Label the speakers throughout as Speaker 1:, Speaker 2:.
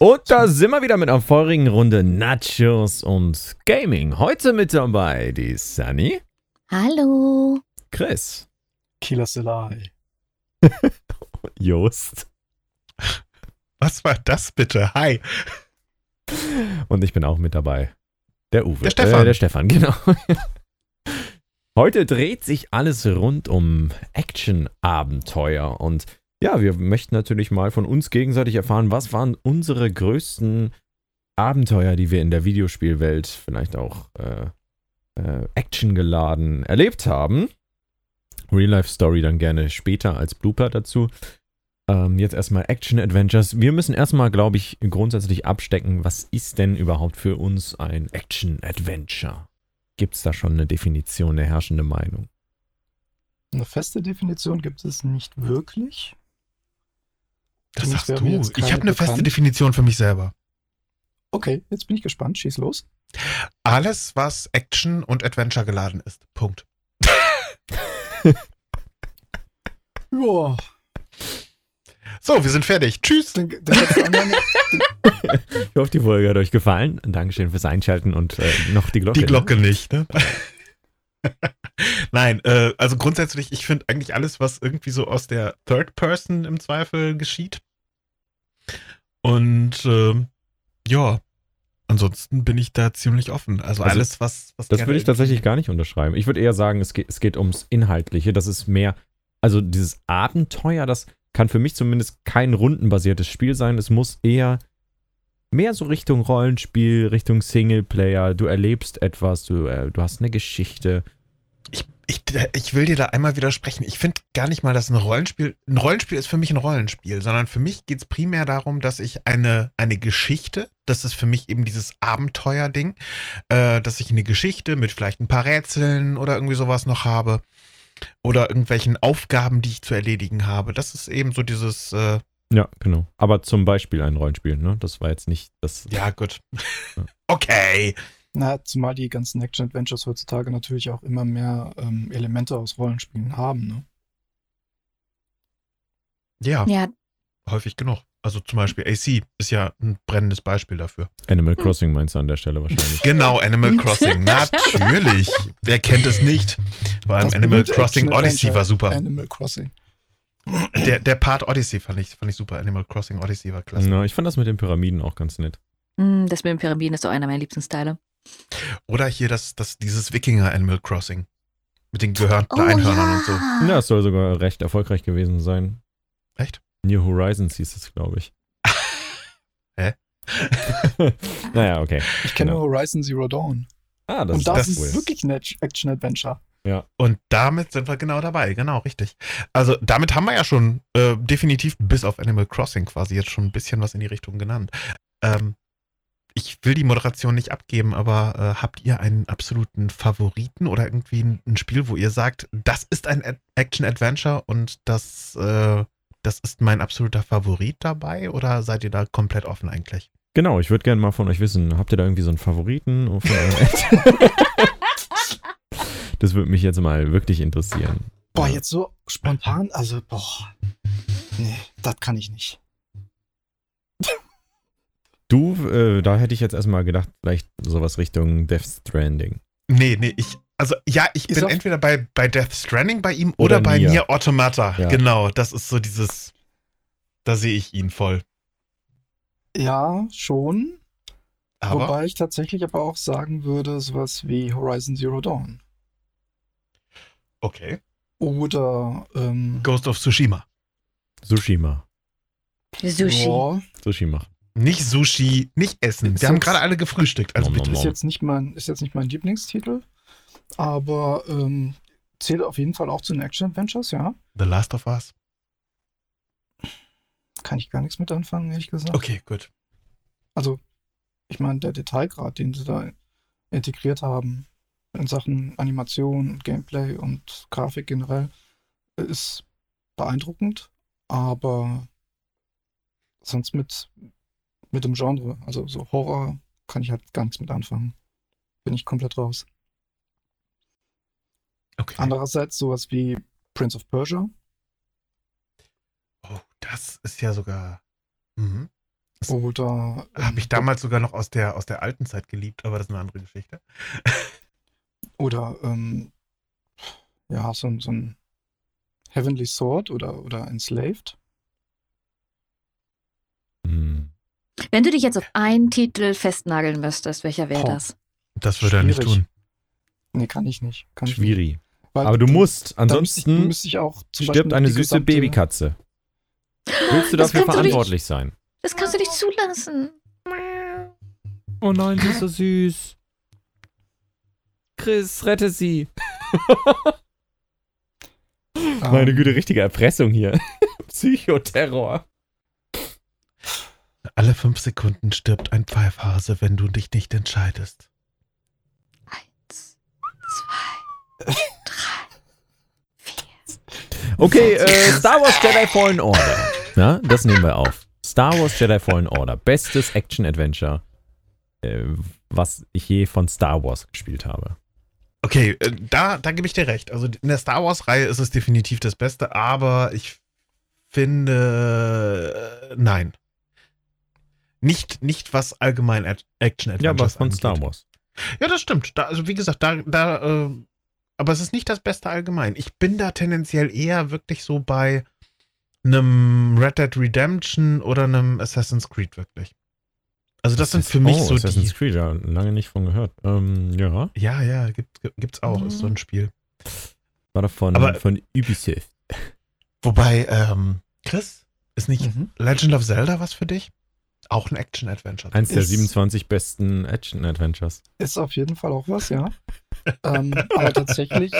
Speaker 1: Und da sind wir wieder mit einer feurigen Runde Nachos und Gaming. Heute mit dabei die Sunny,
Speaker 2: Hallo.
Speaker 1: Chris,
Speaker 3: Killer Selai.
Speaker 1: Jost
Speaker 4: Was war das bitte? Hi.
Speaker 1: und ich bin auch mit dabei. Der Uwe.
Speaker 4: Der Stefan.
Speaker 1: Äh, der Stefan, genau. Heute dreht sich alles rund um Action-Abenteuer und ja, wir möchten natürlich mal von uns gegenseitig erfahren, was waren unsere größten Abenteuer, die wir in der Videospielwelt vielleicht auch äh, äh, actiongeladen erlebt haben. Real-Life-Story dann gerne später als Blooper dazu. Ähm, jetzt erstmal Action-Adventures. Wir müssen erstmal, glaube ich, grundsätzlich abstecken, was ist denn überhaupt für uns ein Action-Adventure? Gibt es da schon eine Definition, eine herrschende Meinung?
Speaker 3: Eine feste Definition gibt es nicht wirklich.
Speaker 4: Das sagst du. Ich habe eine feste. Definition für mich selber.
Speaker 3: Okay, jetzt bin ich gespannt. Schieß los.
Speaker 4: Alles, was Action und Adventure geladen ist. Punkt.
Speaker 3: Ja,
Speaker 4: So, wir sind fertig. Tschüss.
Speaker 1: Ich hoffe, die Folge hat euch gefallen. Dankeschön fürs Einschalten und äh, noch die Glocke.
Speaker 4: Die Glocke nicht, ne? Nein, äh, also grundsätzlich, ich finde eigentlich alles, was irgendwie so aus der Third Person im Zweifel geschieht. Und ähm, ja, ansonsten bin ich da ziemlich offen. Also,
Speaker 1: Also,
Speaker 4: alles, was, was
Speaker 1: Das würde ich tatsächlich gar nicht unterschreiben. Ich würde eher sagen, es geht, es geht ums Inhaltliche. Das ist mehr, also dieses Abenteuer, das kann für mich zumindest kein rundenbasiertes Spiel sein. Es muss eher mehr so Richtung Rollenspiel, Richtung Singleplayer. Du erlebst etwas, du, äh, du hast eine Geschichte.
Speaker 4: Ich, ich, ich will dir da einmal widersprechen. Ich finde gar nicht mal, dass ein Rollenspiel. Ein Rollenspiel ist für mich ein Rollenspiel, sondern für mich geht es primär darum, dass ich eine, eine Geschichte, das ist für mich eben dieses Abenteuerding, äh, dass ich eine Geschichte mit vielleicht ein paar Rätseln oder irgendwie sowas noch habe. Oder irgendwelchen Aufgaben, die ich zu erledigen habe. Das ist eben so dieses, äh,
Speaker 1: Ja, genau. Aber zum Beispiel ein Rollenspiel, ne? Das war jetzt nicht das.
Speaker 4: ja gut. Okay.
Speaker 3: Na, zumal die ganzen Action-Adventures heutzutage natürlich auch immer mehr ähm, Elemente aus Rollenspielen haben. Ne?
Speaker 4: Ja,
Speaker 2: Ja,
Speaker 4: häufig genug. Also zum Beispiel AC ist ja ein brennendes Beispiel dafür.
Speaker 1: Animal Crossing meinst du an der Stelle wahrscheinlich.
Speaker 4: Genau, Animal Crossing. Natürlich. Wer kennt es nicht? Vor allem
Speaker 3: Das
Speaker 4: Animal Crossing Odyssey war super.
Speaker 3: Animal Crossing.
Speaker 4: Der, der Part Odyssey fand ich, fand ich super. Animal Crossing Odyssey war klasse.
Speaker 1: Na, ich fand das mit den Pyramiden auch ganz nett.
Speaker 2: mm, das mit den Pyramiden ist doch einer meiner liebsten Style.
Speaker 4: Oder hier das, das, dieses Wikinger Animal Crossing. Mit den gehörnten
Speaker 2: Oh,
Speaker 4: Einhörnern und so.
Speaker 1: Ja, es soll sogar recht erfolgreich gewesen sein.
Speaker 4: Echt?
Speaker 1: New Horizons hieß es, glaube ich.
Speaker 4: Hä?
Speaker 1: naja, okay.
Speaker 3: Ich kenne
Speaker 1: Genau.
Speaker 3: nur Horizon Zero Dawn.
Speaker 1: Ah, das
Speaker 3: Und
Speaker 1: ist
Speaker 3: das,
Speaker 4: das
Speaker 3: ist
Speaker 1: cool.
Speaker 3: wirklich ein Action-Adventure.
Speaker 4: Und damit sind wir genau dabei. Genau, richtig. Also damit haben wir ja schon äh, definitiv bis auf Animal Crossing quasi jetzt schon ein bisschen was in die Richtung genannt. Ähm, ich will die Moderation nicht abgeben, aber äh, habt ihr einen absoluten Favoriten oder irgendwie ein, ein Spiel, wo ihr sagt, das ist ein Ad- Action-Adventure und das, äh, das ist mein absoluter Favorit dabei? Oder seid ihr da komplett offen eigentlich?
Speaker 1: Genau, ich würde gerne mal von euch wissen, habt ihr da irgendwie so einen Favoriten? Das würde mich jetzt mal wirklich interessieren.
Speaker 3: Boah, jetzt so spontan, also, boah. Nee, das kann ich nicht.
Speaker 1: Du, äh, da hätte ich jetzt erstmal gedacht, vielleicht sowas Richtung Death Stranding.
Speaker 4: Nee, nee, ich. Also ja, ich
Speaker 3: Ist
Speaker 4: bin entweder bei, bei Death Stranding bei ihm
Speaker 1: Oder
Speaker 4: oder, bei
Speaker 1: Nier.
Speaker 4: Nier Automata.
Speaker 1: Ja.
Speaker 4: Genau, das ist so dieses. Da sehe ich ihn voll.
Speaker 3: Ja, schon.
Speaker 4: Aber
Speaker 3: Wobei ich tatsächlich aber auch sagen würde, sowas wie Horizon Zero Dawn.
Speaker 4: okay.
Speaker 3: Oder, ähm,
Speaker 4: Ghost of Tsushima.
Speaker 1: Sushima.
Speaker 2: Sushi.
Speaker 3: ja,
Speaker 1: Sushi machen.
Speaker 4: Nicht Sushi, nicht Essen.
Speaker 3: Ist
Speaker 4: Wir haben gerade alle gefrühstückt. Also bitte.
Speaker 3: ist jetzt nicht mein, ist jetzt nicht mein Lieblingstitel, aber ähm, zählt auf jeden Fall auch zu den Action-Adventures, ja.
Speaker 4: The Last of Us.
Speaker 3: Kann ich gar nichts mit anfangen, ehrlich gesagt.
Speaker 4: Okay, gut.
Speaker 3: Also, ich meine, der Detailgrad, den sie da integriert haben in Sachen Animation und Gameplay und Grafik generell, ist beeindruckend, aber sonst mit, mit dem Genre, also so Horror, kann ich halt gar nichts mit anfangen. Bin ich komplett raus.
Speaker 4: Okay.
Speaker 3: Andererseits sowas wie Prince of Persia,
Speaker 4: Oh, das ist ja sogar. Mhm.
Speaker 3: Oder. ähm,
Speaker 4: Habe ich damals sogar noch aus der, aus der alten Zeit geliebt, aber das ist eine andere Geschichte.
Speaker 3: Oder, ähm, ja, so, ein- so ein Heavenly Sword oder, oder Enslaved.
Speaker 1: Hm.
Speaker 2: Wenn du dich jetzt auf einen Titel festnageln müsstest, welcher wäre das?
Speaker 4: Das würde er nicht
Speaker 3: Schwierig.
Speaker 4: tun.
Speaker 3: Nee, kann ich nicht. Kann ich nicht.
Speaker 1: Schwierig.
Speaker 3: Weil
Speaker 1: Aber du musst,
Speaker 3: dann müsste ich,
Speaker 1: ansonsten
Speaker 3: müsste ich
Speaker 1: stirbt eine süße
Speaker 3: gesamte-
Speaker 1: Babykatze. Willst du
Speaker 2: Das
Speaker 1: dafür
Speaker 2: kannst du nicht-
Speaker 1: verantwortlich sein?
Speaker 2: Das kannst du nicht zulassen.
Speaker 1: Oh nein, sie ist so süß. Chris, rette sie. Meine Güte, richtige Erpressung hier. Psychoterror.
Speaker 4: Alle fünf Sekunden stirbt ein Pfeifhase, wenn du dich nicht entscheidest.
Speaker 2: Eins, zwei, drei, vier.
Speaker 1: Okay, äh, Star Wars Jedi Fallen Order. Na, das nehmen wir auf. Star Wars Jedi Fallen Order. Bestes Action-Adventure, äh, was ich je von Star Wars gespielt habe.
Speaker 4: Okay, äh, da, da gebe ich dir recht. Also in der Star Wars-Reihe ist es definitiv das Beste, aber ich finde, äh, nein. Nicht, nicht was allgemein Ad- Action-Adventures
Speaker 1: Ja, aber von
Speaker 4: angeht.
Speaker 1: Star Wars.
Speaker 4: Ja, das stimmt. Da, also wie gesagt, da, da, äh, aber es ist nicht das Beste allgemein. Ich bin da tendenziell eher wirklich so bei einem Red Dead Redemption oder einem Assassin's Creed wirklich. Also das sind für mich
Speaker 1: oh,
Speaker 4: so
Speaker 1: Assassin's
Speaker 4: die.
Speaker 1: Creed, ja, lange nicht von gehört. Ähm, ja,
Speaker 4: Ja, ja, gibt, gibt's auch, ist so ein Spiel.
Speaker 1: war doch von,
Speaker 4: Aber-
Speaker 1: von Ubisoft.
Speaker 4: Wobei, ähm, Chris, ist nicht
Speaker 3: Mhm.
Speaker 4: Legend of Zelda was für dich? Auch ein Action-Adventure.
Speaker 1: Eins der
Speaker 3: Ist-
Speaker 1: 27 besten Action-Adventures.
Speaker 3: Ist auf jeden Fall auch was, ja. ähm, aber tatsächlich,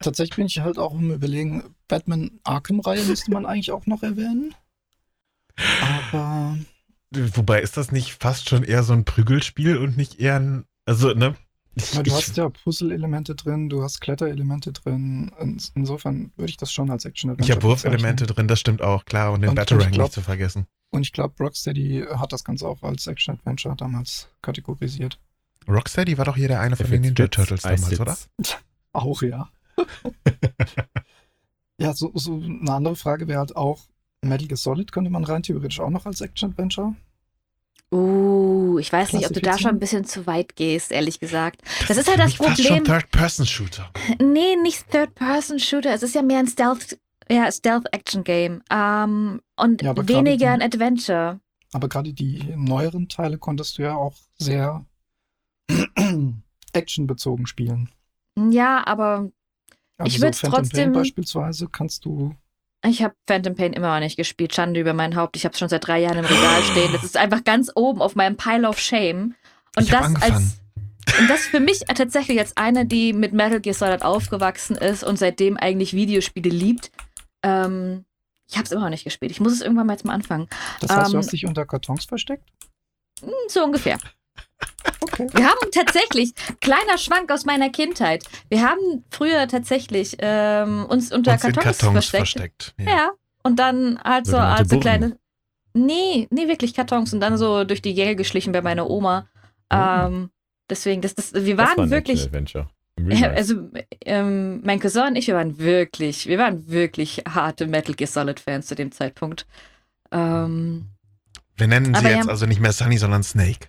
Speaker 3: tatsächlich bin ich halt auch im Überlegen, Batman Arkham-Reihe müsste man eigentlich auch noch erwähnen. Aber
Speaker 4: Wobei, ist das nicht fast schon eher so ein Prügelspiel und nicht eher ein. Also, ne?
Speaker 3: Ja, du
Speaker 4: ich,
Speaker 3: hast ja Puzzle-Elemente drin, du hast Kletterelemente drin. In, insofern würde ich das schon als Action-Adventure
Speaker 4: ich habe Wurfelemente drin, das stimmt auch, klar. Und den
Speaker 3: Und
Speaker 4: Batarang
Speaker 3: ich glaub-
Speaker 4: nicht zu vergessen.
Speaker 3: Und ich glaube, Rocksteady hat das Ganze auch als Action-Adventure damals kategorisiert.
Speaker 4: Rocksteady war doch hier der eine von den Ninja Turtles damals, oder?
Speaker 3: Auch, ja. ja, so, so eine andere Frage wäre halt auch, Metal Gear Solid könnte man rein theoretisch auch noch als Action-Adventure.
Speaker 2: Uh, ich weiß nicht, ob du da schon ein bisschen zu weit gehst, ehrlich gesagt. Das ist halt das
Speaker 4: mich fast schon
Speaker 2: Problem.
Speaker 4: Third-Person-Shooter.
Speaker 2: Nee, nicht Third-Person-Shooter. Es ist ja mehr ein Stealth, ja, Stealth-Action-Game. Ähm, und
Speaker 3: Ja,
Speaker 2: weniger
Speaker 3: die-
Speaker 2: ein Adventure.
Speaker 3: Aber gerade die neueren Teile konntest du ja auch sehr actionbezogen spielen.
Speaker 2: Ja, aber
Speaker 3: Also
Speaker 2: Ich würd's
Speaker 3: Phantom
Speaker 2: trotzdem-
Speaker 3: Pain beispielsweise kannst du.
Speaker 2: Ich habe Phantom Pain immer noch nicht gespielt. Schande über mein Haupt. Ich habe es schon seit drei Jahren im Regal stehen. Das ist einfach ganz oben auf meinem Pile of Shame. Und
Speaker 4: Ich
Speaker 2: das als und das für mich tatsächlich als eine, die mit Metal Gear Solid aufgewachsen ist und seitdem eigentlich Videospiele liebt. Ähm, ich habe es immer noch nicht gespielt. Ich muss es irgendwann mal jetzt mal anfangen.
Speaker 3: Das heißt, du
Speaker 2: Ähm,
Speaker 3: hast dich unter Kartons versteckt?
Speaker 2: Hm, So ungefähr.
Speaker 3: Okay.
Speaker 2: Wir haben tatsächlich, kleiner Schwank aus meiner Kindheit, wir haben früher tatsächlich ähm, uns unter
Speaker 4: Uns
Speaker 2: Kartons,
Speaker 4: Kartons
Speaker 2: versteckt.
Speaker 4: versteckt. Ja.
Speaker 2: Ja, und dann halt so als so kleine. Nee, nee, wirklich Kartons und dann so durch die Gänge geschlichen bei meiner Oma. Ähm, deswegen, das, das, wir
Speaker 1: Das
Speaker 2: waren
Speaker 1: war ein
Speaker 2: wirklich. Ja, also, ähm, mein Cousin und ich, wir waren wirklich, wir waren wirklich harte Metal Gear Solid Fans zu dem Zeitpunkt. Ähm,
Speaker 4: Wir nennen sie jetzt
Speaker 2: ja-
Speaker 4: also nicht mehr Sunny, sondern Snake.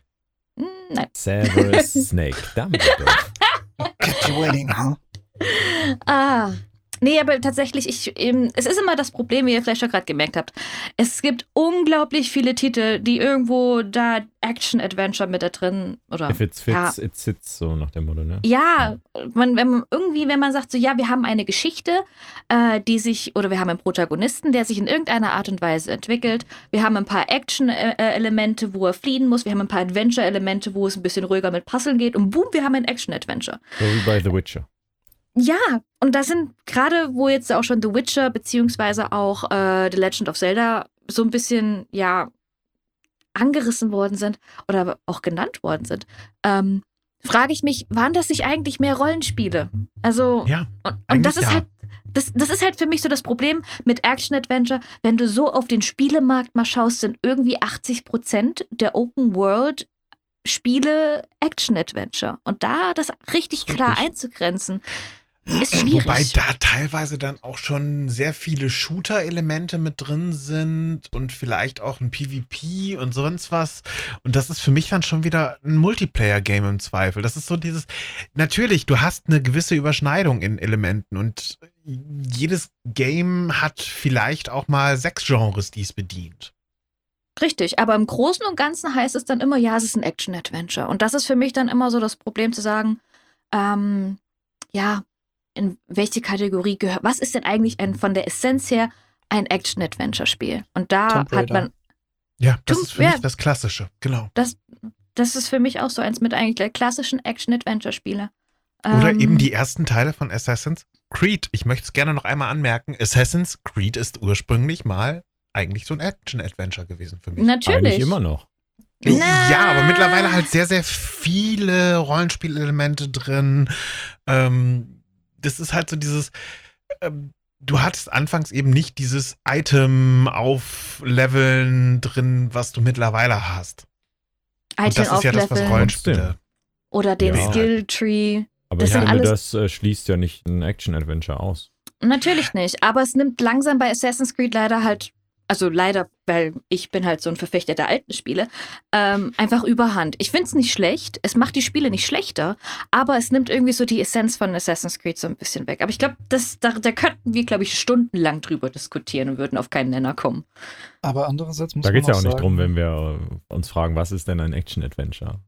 Speaker 2: Mm, Serious
Speaker 1: Severus Snape Dumbledore.
Speaker 3: Get your wedding, huh?
Speaker 2: Ah, Nee, aber tatsächlich, ich, eben, es ist immer das Problem, wie ihr vielleicht schon gerade gemerkt habt. Es gibt unglaublich viele Titel, die irgendwo da Action-Adventure mit da drin oder
Speaker 1: If it
Speaker 2: Ja.
Speaker 1: fits, it sits, so nach dem Motto, ne?
Speaker 2: Ja, man, wenn man irgendwie, wenn man sagt, so ja, wir haben eine Geschichte, äh, die sich, oder wir haben einen Protagonisten, der sich in irgendeiner Art und Weise entwickelt. Wir haben ein paar Action-Elemente, wo er fliehen muss. Wir haben ein paar Adventure-Elemente, wo es ein bisschen ruhiger mit Puzzeln geht. Und boom, wir haben ein Action-Adventure.
Speaker 1: So wie bei The Witcher.
Speaker 2: Ja, und da sind gerade, wo jetzt auch schon The Witcher beziehungsweise auch äh, The Legend of Zelda so ein bisschen, ja, angerissen worden sind oder auch genannt worden sind, ähm, frage ich mich, waren das nicht eigentlich mehr Rollenspiele? Also,
Speaker 4: Ja,
Speaker 2: und, und das ist
Speaker 4: ja.
Speaker 2: halt, das, das ist halt für mich so das Problem mit Action-Adventure. Wenn du so auf den Spielemarkt mal schaust, sind irgendwie 80 Prozent der Open World Spiele Action-Adventure. Und da das richtig klar
Speaker 3: Richtig.
Speaker 2: einzugrenzen, ist schwierig.
Speaker 4: Wobei da teilweise dann auch schon sehr viele Shooter-Elemente mit drin sind und vielleicht auch ein PvP und sonst was. Und das ist für mich dann schon wieder ein Multiplayer-Game im Zweifel. Das ist so dieses, natürlich, du hast eine gewisse Überschneidung in Elementen und jedes Game hat vielleicht auch mal sechs Genres, die es bedient.
Speaker 2: Richtig, aber im Großen und Ganzen heißt es dann immer, ja, es ist ein Action-Adventure. Und das ist für mich dann immer so das Problem zu sagen, ähm, ja, in welche Kategorie gehört, was ist denn eigentlich ein, von der Essenz her ein Action-Adventure-Spiel? Und da hat man,
Speaker 4: Ja, das
Speaker 2: Tomb-
Speaker 4: ist für
Speaker 2: ja.
Speaker 4: mich das Klassische, genau.
Speaker 2: das, das ist für mich auch so eins mit eigentlich der klassischen Action-Adventure-Spiele.
Speaker 4: Oder
Speaker 2: Ähm,
Speaker 4: eben die ersten Teile von Assassin's Creed. Ich möchte es gerne noch einmal anmerken. Assassin's Creed ist ursprünglich mal eigentlich so ein Action-Adventure gewesen für mich.
Speaker 2: Natürlich.
Speaker 1: Eigentlich immer noch.
Speaker 2: Na.
Speaker 4: Ja, aber mittlerweile halt sehr, sehr viele Rollenspielelemente drin. Ähm, das ist halt so dieses. Ähm, du hattest anfangs eben nicht dieses Item aufleveln drin, was du mittlerweile hast. Und
Speaker 2: Item
Speaker 4: das ist ja das, was Rollenspiele.
Speaker 2: oder den
Speaker 1: Ja.
Speaker 2: Skill-Tree.
Speaker 1: Aber
Speaker 2: Das
Speaker 1: ich finde, das äh, schließt ja nicht ein Action-Adventure aus.
Speaker 2: Natürlich nicht, aber es nimmt langsam bei Assassin's Creed leider halt, also leider, weil ich bin halt so ein Verfechter der alten Spiele, ähm, einfach überhand. Ich finde es nicht schlecht, es macht die Spiele nicht schlechter, aber es nimmt irgendwie so die Essenz von Assassin's Creed so ein bisschen weg. Aber ich glaube, da, da könnten wir, glaube ich, stundenlang drüber diskutieren und würden auf keinen Nenner kommen.
Speaker 3: Aber andererseits muss
Speaker 1: Da
Speaker 3: man
Speaker 1: geht es ja
Speaker 3: auch
Speaker 1: nicht
Speaker 3: sagen,
Speaker 1: drum, wenn wir äh, uns fragen, was ist denn ein Action-Adventure?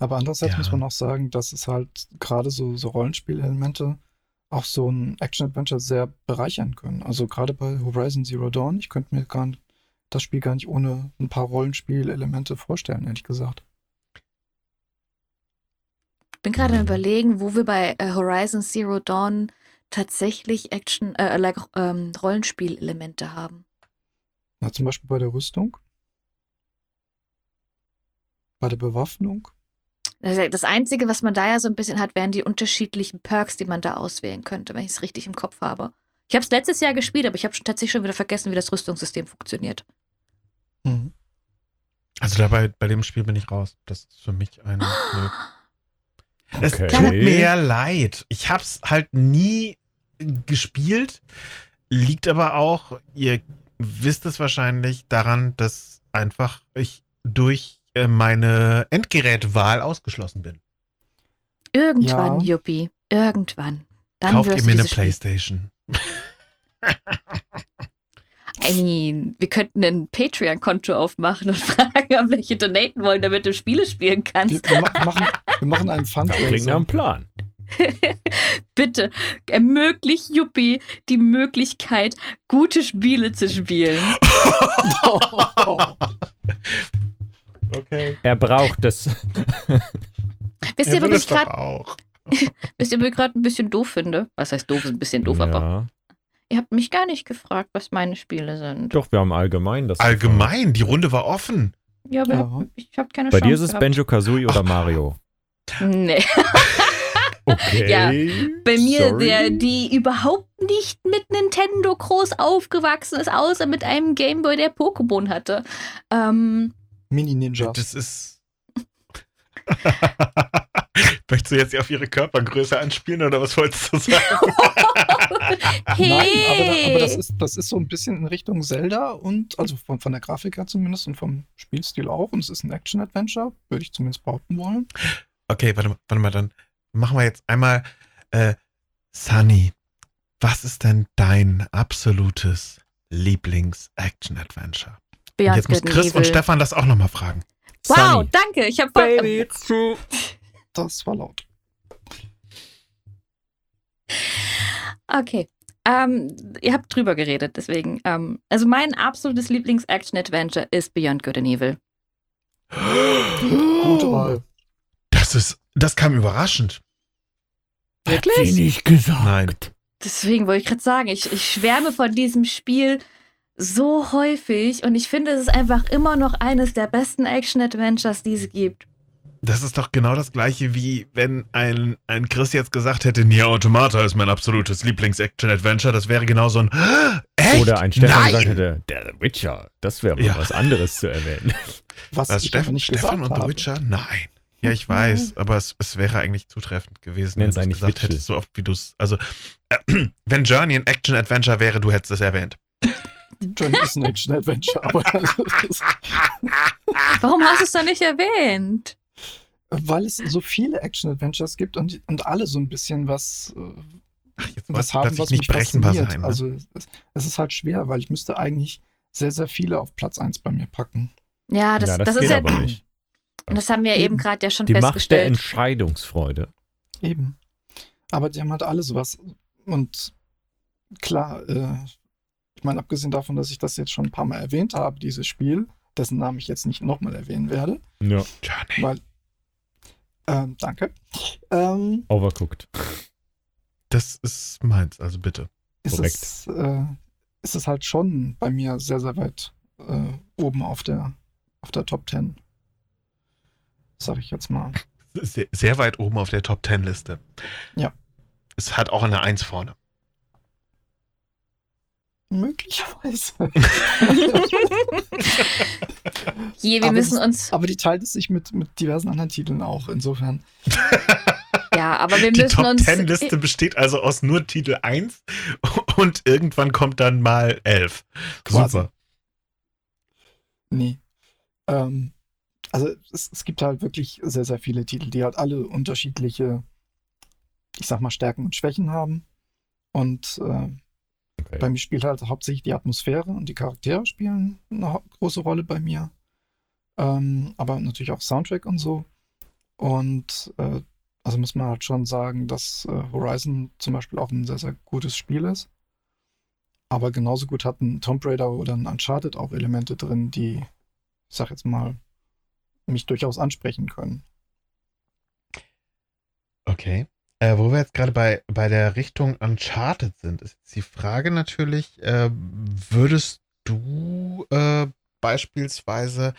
Speaker 3: Aber andererseits
Speaker 4: Ja.
Speaker 3: muss man auch sagen, dass es halt gerade so, so Rollenspielelemente auch so ein Action-Adventure sehr bereichern können. Also gerade bei Horizon Zero Dawn, ich könnte mir gar nicht, das Spiel gar nicht ohne ein paar Rollenspielelemente vorstellen, ehrlich gesagt.
Speaker 2: Bin gerade am überlegen, wo wir bei äh, Horizon Zero Dawn tatsächlich Action, äh, like, ähm, Rollenspielelemente haben.
Speaker 3: Na, zum Beispiel bei der Rüstung, bei der Bewaffnung.
Speaker 2: Das Einzige, was man da ja so ein bisschen hat, wären die unterschiedlichen Perks, die man da auswählen könnte, wenn ich es richtig im Kopf habe. Ich habe es letztes Jahr gespielt, aber ich habe schon tatsächlich schon wieder vergessen, wie das Rüstungssystem funktioniert.
Speaker 3: Mhm.
Speaker 4: Also dabei, bei dem Spiel bin ich raus. Das ist für mich ein. Es
Speaker 1: Okay.
Speaker 4: tut mir ja leid. Ich hab's halt nie gespielt. Liegt aber auch, ihr wisst es wahrscheinlich, daran, dass einfach ich durch meine Endgerätwahl ausgeschlossen bin.
Speaker 2: Irgendwann,
Speaker 3: Ja.
Speaker 2: Juppie, irgendwann. Dann
Speaker 4: Kauft
Speaker 2: wirst
Speaker 4: ihr mir eine Playstation?
Speaker 2: I mean, wir könnten ein Patreon-Konto aufmachen und fragen, ob welche donaten wollen, damit du Spiele spielen kannst.
Speaker 3: wir, ma- machen, wir machen einen
Speaker 1: Das klingt nach
Speaker 3: Fundraiser.
Speaker 1: einem Plan.
Speaker 2: Bitte ermöglicht Juppie die Möglichkeit, gute Spiele zu spielen.
Speaker 4: Okay.
Speaker 1: Er braucht das.
Speaker 2: Wisst ihr, was
Speaker 4: es
Speaker 2: ich gerade
Speaker 4: auch.
Speaker 2: wisst ihr, was ich gerade ein bisschen doof finde? Was heißt doof? Ist ein bisschen doof, aber
Speaker 1: ja.
Speaker 2: ihr habt mich gar nicht gefragt, was meine Spiele sind.
Speaker 1: Doch, wir haben allgemein das.
Speaker 4: Allgemein, die Runde war offen.
Speaker 2: Ja, aber
Speaker 3: Ja.
Speaker 2: ich habe keine
Speaker 1: Bei
Speaker 2: Chance
Speaker 1: dir ist es
Speaker 2: gehabt.
Speaker 1: Benjo Kazooie oder Mario?
Speaker 2: Nee.
Speaker 1: Okay.
Speaker 2: Ja, Bei mir,
Speaker 1: sorry.
Speaker 2: der, die überhaupt nicht mit Nintendo groß aufgewachsen ist, außer mit einem Gameboy, der Pokémon hatte. Ähm,
Speaker 3: Mini-Ninjas.
Speaker 4: Das ist. Möchtest du jetzt auf ihre Körpergröße anspielen oder was wolltest du sagen?
Speaker 2: hey!
Speaker 3: Nein, aber, da, aber das, ist, das ist so ein bisschen in Richtung Zelda und, also von, von der Grafik her zumindest und vom Spielstil auch. Und es ist ein Action-Adventure, würde ich zumindest behaupten wollen.
Speaker 4: Okay, warte mal, warte mal, dann machen wir jetzt einmal. Äh, Sunny, was ist denn dein absolutes Lieblings-Action-Adventure?
Speaker 2: Beyond
Speaker 4: Jetzt muss Chris und. Stefan das auch nochmal fragen.
Speaker 2: Wow,
Speaker 1: Sunny.
Speaker 2: danke. Ich habe voll.
Speaker 1: Baby, true.
Speaker 3: Das war laut.
Speaker 2: Okay. Ähm, ihr habt drüber geredet, deswegen. Ähm, also mein absolutes Lieblings-Action-Adventure ist Beyond Good and Evil.
Speaker 3: Gute Wahl.
Speaker 4: Das ist, das kam überraschend.
Speaker 2: Wirklich?
Speaker 1: nicht gesagt.
Speaker 4: Nein.
Speaker 2: Deswegen wollte ich gerade sagen, ich, ich schwärme von diesem Spiel so häufig und ich finde, es ist einfach immer noch eines der besten Action-Adventures, die es gibt.
Speaker 4: Das ist doch genau das gleiche, wie wenn ein, ein Chris jetzt gesagt hätte, Nier Automata ist mein absolutes Lieblings-Action-Adventure. Das wäre genau so ein Echt?
Speaker 1: Oder ein Stefan
Speaker 4: Nein!
Speaker 1: gesagt hätte, der The Witcher. Das wäre
Speaker 4: Ja.
Speaker 1: was anderes zu erwähnen.
Speaker 3: Was,
Speaker 4: Was,
Speaker 3: ich aber
Speaker 4: Steff,
Speaker 3: nicht
Speaker 4: Stefan und The. Witcher? Nein. Ja, ich weiß, aber es, es wäre eigentlich zutreffend gewesen,
Speaker 1: Nenn's
Speaker 4: wenn du
Speaker 1: eigentlich
Speaker 4: gesagt hättest, so oft wie du es. Also, äh, wenn Journey ein Action-Adventure wäre, du hättest es erwähnt.
Speaker 3: Journey ist ein Action-Adventure, aber
Speaker 2: Warum hast du es dann nicht erwähnt?
Speaker 3: weil es so viele Action-Adventures gibt und, und alle so ein bisschen was, äh,
Speaker 4: Ach, jetzt
Speaker 3: was haben, was
Speaker 4: nicht
Speaker 3: mich
Speaker 4: berechenbar
Speaker 3: fasziniert.
Speaker 4: sein. Ne?
Speaker 3: Also es, es ist halt schwer, weil ich müsste eigentlich sehr, sehr viele auf Platz 1 bei mir packen.
Speaker 2: Ja, das,
Speaker 1: ja, das,
Speaker 2: das,
Speaker 1: geht
Speaker 2: ist ja.
Speaker 1: aber nicht.
Speaker 2: Und das haben wir eben
Speaker 3: Eben.
Speaker 2: gerade ja schon
Speaker 1: Die Macht der
Speaker 2: festgestellt.
Speaker 1: Entscheidungsfreude.
Speaker 3: Eben. Aber die haben halt alle sowas. Und klar, äh, ich meine, abgesehen davon, dass ich das jetzt schon ein paar Mal erwähnt habe, dieses Spiel, dessen Namen ich jetzt nicht nochmal erwähnen werde,
Speaker 1: Ja.
Speaker 4: Journey.
Speaker 3: weil. Ähm, danke. Ähm,
Speaker 1: Overcooked.
Speaker 4: Das ist meins, also bitte.
Speaker 3: ist,
Speaker 1: Korrekt.
Speaker 3: es, äh, ist es halt schon bei mir sehr, sehr weit äh, oben auf der, auf der Top 10. Sag ich jetzt mal.
Speaker 4: Sehr, sehr weit oben auf der Top 10 Liste.
Speaker 3: Ja.
Speaker 4: Es hat auch eine 1 vorne.
Speaker 3: Möglicherweise.
Speaker 2: Je, wir
Speaker 3: Aber
Speaker 2: müssen uns.
Speaker 3: Aber die teilt es sich mit, mit diversen anderen Titeln auch. Insofern.
Speaker 2: Ja, aber wir
Speaker 4: Die
Speaker 2: müssen
Speaker 4: Top
Speaker 2: uns.
Speaker 4: 10 Liste besteht also aus nur Titel 1 und irgendwann kommt dann mal 11.
Speaker 3: Quasi.
Speaker 4: Super.
Speaker 3: Nee. Ähm, also es, es gibt halt wirklich sehr, sehr viele Titel, die halt alle unterschiedliche, ich sag mal, Stärken und Schwächen haben. Und äh,
Speaker 1: Okay.
Speaker 3: bei mir spielt halt hauptsächlich die Atmosphäre und die Charaktere spielen eine große Rolle bei mir. Ähm, aber natürlich auch Soundtrack und so. Und äh, also muss man halt schon sagen, dass äh, Horizon zum Beispiel auch ein sehr, sehr gutes Spiel ist. Aber genauso gut hat ein Tomb Raider oder ein Uncharted auch Elemente drin, die, ich sag jetzt mal, mich durchaus ansprechen können.
Speaker 4: Okay. Äh, wo wir jetzt gerade bei, bei der Richtung Uncharted sind, ist jetzt die Frage natürlich, äh, würdest du äh, beispielsweise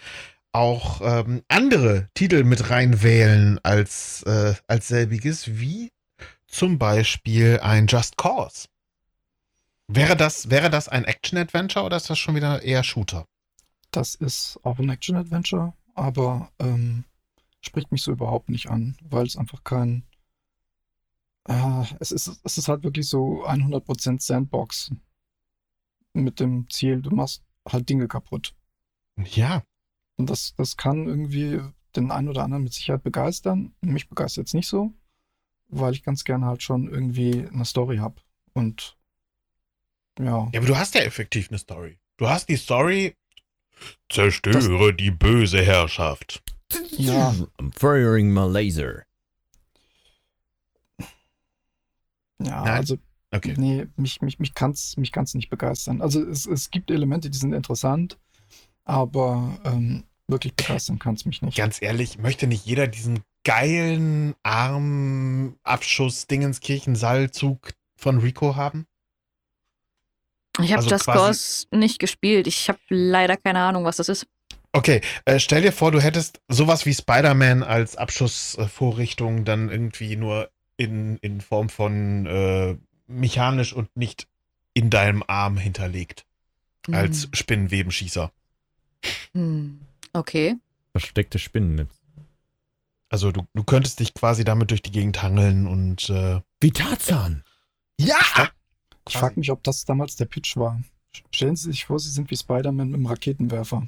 Speaker 4: auch ähm, andere Titel mit reinwählen als, äh, als selbiges, wie zum Beispiel ein Just Cause? Wäre das, wäre das ein Action-Adventure oder ist das schon wieder eher Shooter?
Speaker 3: Das ist auch ein Action-Adventure, aber ähm, spricht mich so überhaupt nicht an, weil es einfach kein. Äh, es, ist, es ist halt wirklich so 100% Sandbox. Mit dem Ziel, du machst halt Dinge kaputt.
Speaker 4: Ja,
Speaker 3: Und das, das kann irgendwie den einen oder anderen mit Sicherheit begeistern. Mich begeistert es nicht so, weil ich ganz gerne halt schon irgendwie eine Story habe. Und ja,
Speaker 4: Ja, aber du hast ja effektiv eine Story. Du hast die Story, zerstöre die böse Herrschaft.
Speaker 3: Ja.
Speaker 1: I'm firing my laser.
Speaker 3: Ja,
Speaker 4: Nein.
Speaker 3: also
Speaker 4: Okay.
Speaker 3: Nee, mich, mich, mich kann es mich kann's nicht begeistern. Also es, es gibt Elemente, die sind interessant, aber ähm, wirklich begeistern kann es mich nicht.
Speaker 4: Ganz ehrlich, möchte nicht jeder diesen geilen Armabschuss Dingenskirchen-Seilzug von Rico haben?
Speaker 2: Ich habe
Speaker 4: Also quasi-
Speaker 2: Cause nicht gespielt. Ich habe leider keine Ahnung, was das ist.
Speaker 4: Okay, äh, stell dir vor, du hättest sowas wie Spider-Man als Abschussvorrichtung dann irgendwie nur in, in Form von äh, mechanisch und nicht in deinem Arm hinterlegt. Als Spinnenwebenschießer.
Speaker 2: Hm. Okay.
Speaker 1: Versteckte Spinnennetz.
Speaker 4: Also du, du könntest dich quasi damit durch die Gegend hangeln und äh,
Speaker 1: Wie Tarzan.
Speaker 4: Ja!
Speaker 3: Ich frage mich, ob das damals der Pitch war. Stellen Sie sich vor, Sie sind wie Spider-Man mit einem Raketenwerfer.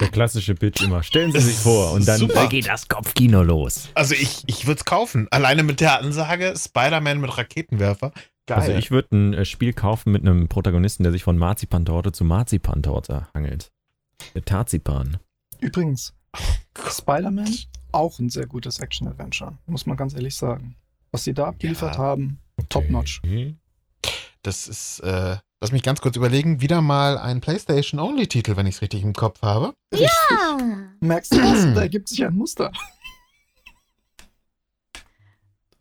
Speaker 1: Der klassische Pitch immer. Stellen Sie sich vor und dann
Speaker 4: Super.
Speaker 1: da geht das Kopfkino los.
Speaker 4: Also ich, ich würde es kaufen. Alleine mit der Ansage Spider-Man mit Raketenwerfer. Geil.
Speaker 1: Also ich würde ein äh, Spiel kaufen mit einem Protagonisten, der sich von Marzipantorte zu Marzipantorte hangelt. Der Tarzipan.
Speaker 3: Übrigens, Spider-Man, auch ein sehr gutes Action-Adventure, muss man ganz ehrlich sagen. Was Sie da abgeliefert
Speaker 4: Ja.
Speaker 3: haben, top-notch.
Speaker 1: Okay.
Speaker 4: Das ist, äh, lass mich ganz kurz überlegen, wieder mal ein PlayStation-Only-Titel, wenn ich es richtig im Kopf habe.
Speaker 3: Richtig. Merkst du das? Da ergibt sich ein Muster.